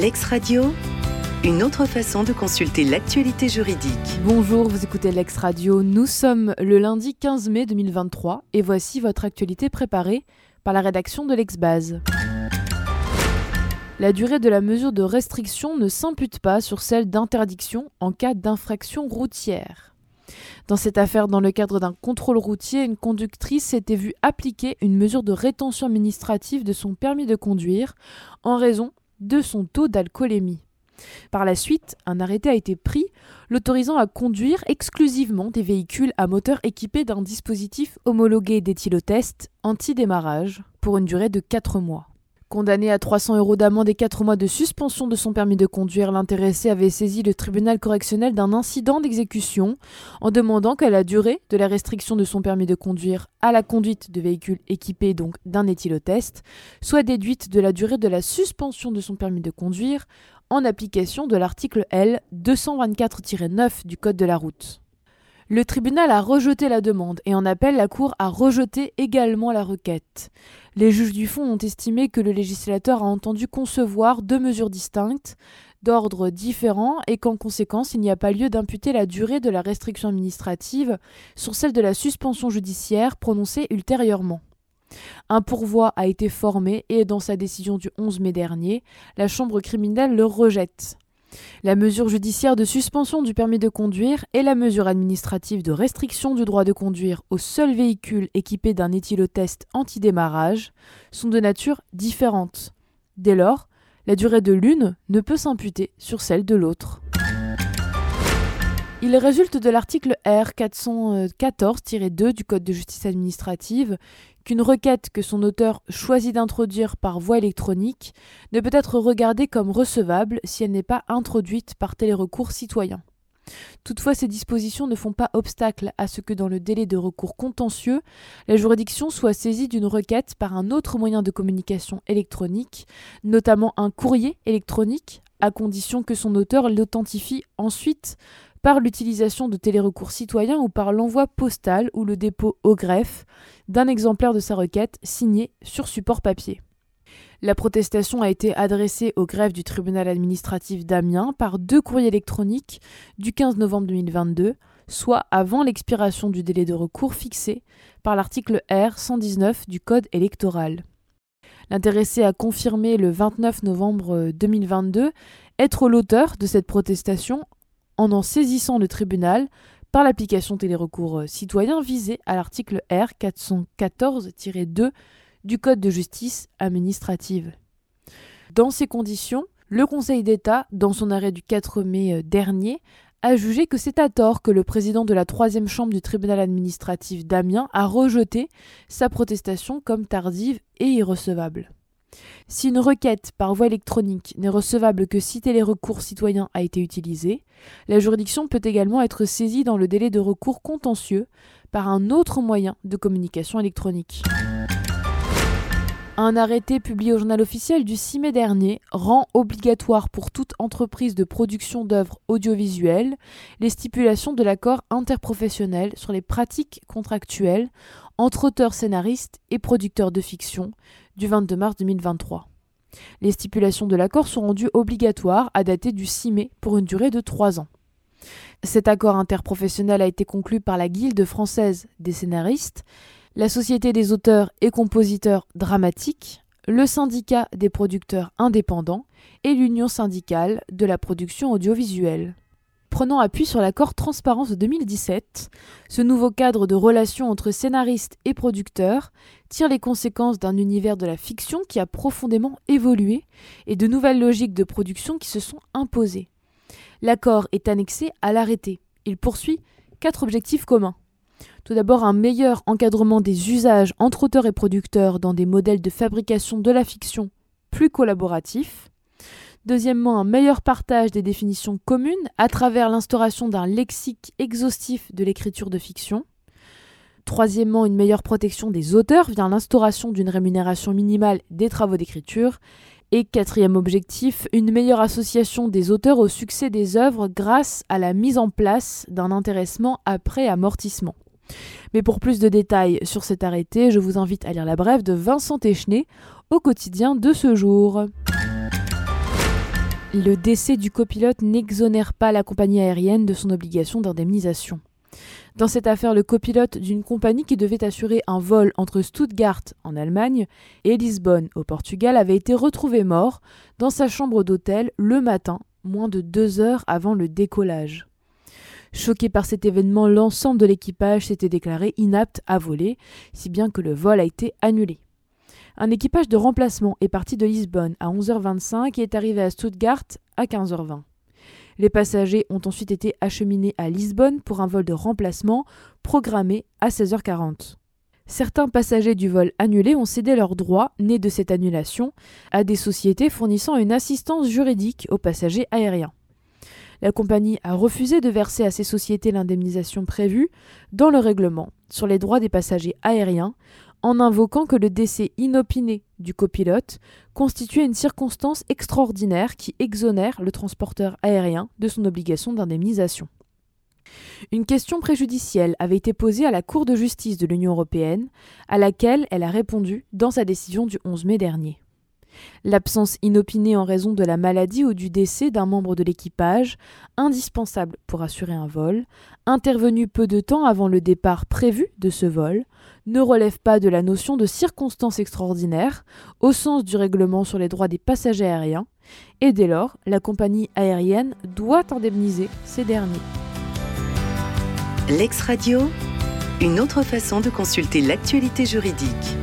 Lex Radio, une autre façon de consulter l'actualité juridique. Bonjour, vous écoutez Lex Radio. Nous sommes le lundi 15 mai 2023 et voici votre actualité préparée par la rédaction de l'Exbase. La durée de la mesure de restriction ne s'impute pas sur celle d'interdiction en cas d'infraction routière. Dans cette affaire, dans le cadre d'un contrôle routier, une conductrice s'était vue appliquer une mesure de rétention administrative de son permis de conduire en raison de son taux d'alcoolémie. Par la suite, un arrêté a été pris l'autorisant à conduire exclusivement des véhicules à moteur équipés d'un dispositif homologué d'éthylotest anti-démarrage pour une durée de 4 mois. Condamné à 300 euros d'amende et 4 mois de suspension de son permis de conduire, l'intéressé avait saisi le tribunal correctionnel d'un incident d'exécution en demandant que la durée de la restriction de son permis de conduire à la conduite de véhicules équipés donc d'un éthylotest soit déduite de la durée de la suspension de son permis de conduire en application de l'article L 224-9 du Code de la route. Le tribunal a rejeté la demande et en appel, la Cour a rejeté également la requête. Les juges du fond ont estimé que le législateur a entendu concevoir deux mesures distinctes, d'ordre différent, et qu'en conséquence, il n'y a pas lieu d'imputer la durée de la restriction administrative sur celle de la suspension judiciaire prononcée ultérieurement. Un pourvoi a été formé et dans sa décision du 11 mai dernier, la Chambre criminelle le rejette. La mesure judiciaire de suspension du permis de conduire et la mesure administrative de restriction du droit de conduire aux seuls véhicules équipés d'un éthylotest anti-démarrage sont de nature différente. Dès lors, la durée de l'une ne peut s'imputer sur celle de l'autre. Il résulte de l'article R 414-2 du Code de justice administrative qu'une requête que son auteur choisit d'introduire par voie électronique ne peut être regardée comme recevable si elle n'est pas introduite par télérecours citoyen. Toutefois, ces dispositions ne font pas obstacle à ce que dans le délai de recours contentieux, la juridiction soit saisie d'une requête par un autre moyen de communication électronique, notamment un courrier électronique, à condition que son auteur l'authentifie ensuite par l'utilisation de télérecours citoyens ou par l'envoi postal ou le dépôt au greffe d'un exemplaire de sa requête signé sur support papier. La protestation a été adressée au greffe du tribunal administratif d'Amiens par deux courriers électroniques du 15 novembre 2022, soit avant l'expiration du délai de recours fixé par l'article R 119 du Code électoral. L'intéressé a confirmé le 29 novembre 2022 être l'auteur de cette protestation en en saisissant le tribunal par l'application télérecours euh, citoyen visée à l'article R 414-2 du Code de justice administrative. Dans ces conditions, le Conseil d'État, dans son arrêt du 4 mai euh, dernier, a jugé que c'est à tort que le président de la troisième chambre du tribunal administratif d'Amiens a rejeté sa protestation comme tardive et irrecevable. Si une requête par voie électronique n'est recevable que si télérecours citoyen a été utilisé, la juridiction peut également être saisie dans le délai de recours contentieux par un autre moyen de communication électronique. Un arrêté publié au journal officiel du 6 mai dernier rend obligatoire pour toute entreprise de production d'œuvres audiovisuelles les stipulations de l'accord interprofessionnel sur les pratiques contractuelles entre auteurs scénaristes et producteurs de fiction du 22 mars 2023. Les stipulations de l'accord sont rendues obligatoires à dater du 6 mai pour une durée de 3 ans. Cet accord interprofessionnel a été conclu par la Guilde française des scénaristes la Société des auteurs et compositeurs dramatiques, le syndicat des producteurs indépendants et l'Union syndicale de la production audiovisuelle. Prenant appui sur l'accord Transparence de 2017, ce nouveau cadre de relations entre scénaristes et producteurs tire les conséquences d'un univers de la fiction qui a profondément évolué et de nouvelles logiques de production qui se sont imposées. L'accord est annexé à l'arrêté. Il poursuit quatre objectifs communs. Tout d'abord, un meilleur encadrement des usages entre auteurs et producteurs dans des modèles de fabrication de la fiction plus collaboratifs. Deuxièmement, un meilleur partage des définitions communes à travers l'instauration d'un lexique exhaustif de l'écriture de fiction. Troisièmement, une meilleure protection des auteurs via l'instauration d'une rémunération minimale des travaux d'écriture. Et quatrième objectif, une meilleure association des auteurs au succès des œuvres grâce à la mise en place d'un intéressement après amortissement. Mais pour plus de détails sur cet arrêté, je vous invite à lire la brève de Vincent Téchenet au quotidien de ce jour. Le décès du copilote n'exonère pas la compagnie aérienne de son obligation d'indemnisation. Dans cette affaire, le copilote d'une compagnie qui devait assurer un vol entre Stuttgart en Allemagne et Lisbonne au Portugal avait été retrouvé mort dans sa chambre d'hôtel le matin, moins de deux heures avant le décollage. Choqué par cet événement, l'ensemble de l'équipage s'était déclaré inapte à voler, si bien que le vol a été annulé. Un équipage de remplacement est parti de Lisbonne à 11h25 et est arrivé à Stuttgart à 15h20. Les passagers ont ensuite été acheminés à Lisbonne pour un vol de remplacement programmé à 16h40. Certains passagers du vol annulé ont cédé leurs droits, nés de cette annulation, à des sociétés fournissant une assistance juridique aux passagers aériens. La compagnie a refusé de verser à ces sociétés l'indemnisation prévue dans le règlement sur les droits des passagers aériens en invoquant que le décès inopiné du copilote constituait une circonstance extraordinaire qui exonère le transporteur aérien de son obligation d'indemnisation. Une question préjudicielle avait été posée à la Cour de justice de l'Union européenne, à laquelle elle a répondu dans sa décision du 11 mai dernier. L'absence inopinée en raison de la maladie ou du décès d'un membre de l'équipage, indispensable pour assurer un vol, intervenu peu de temps avant le départ prévu de ce vol, ne relève pas de la notion de circonstance extraordinaire au sens du règlement sur les droits des passagers aériens, et dès lors, la compagnie aérienne doit indemniser ces derniers. L'ex-radio, une autre façon de consulter l'actualité juridique.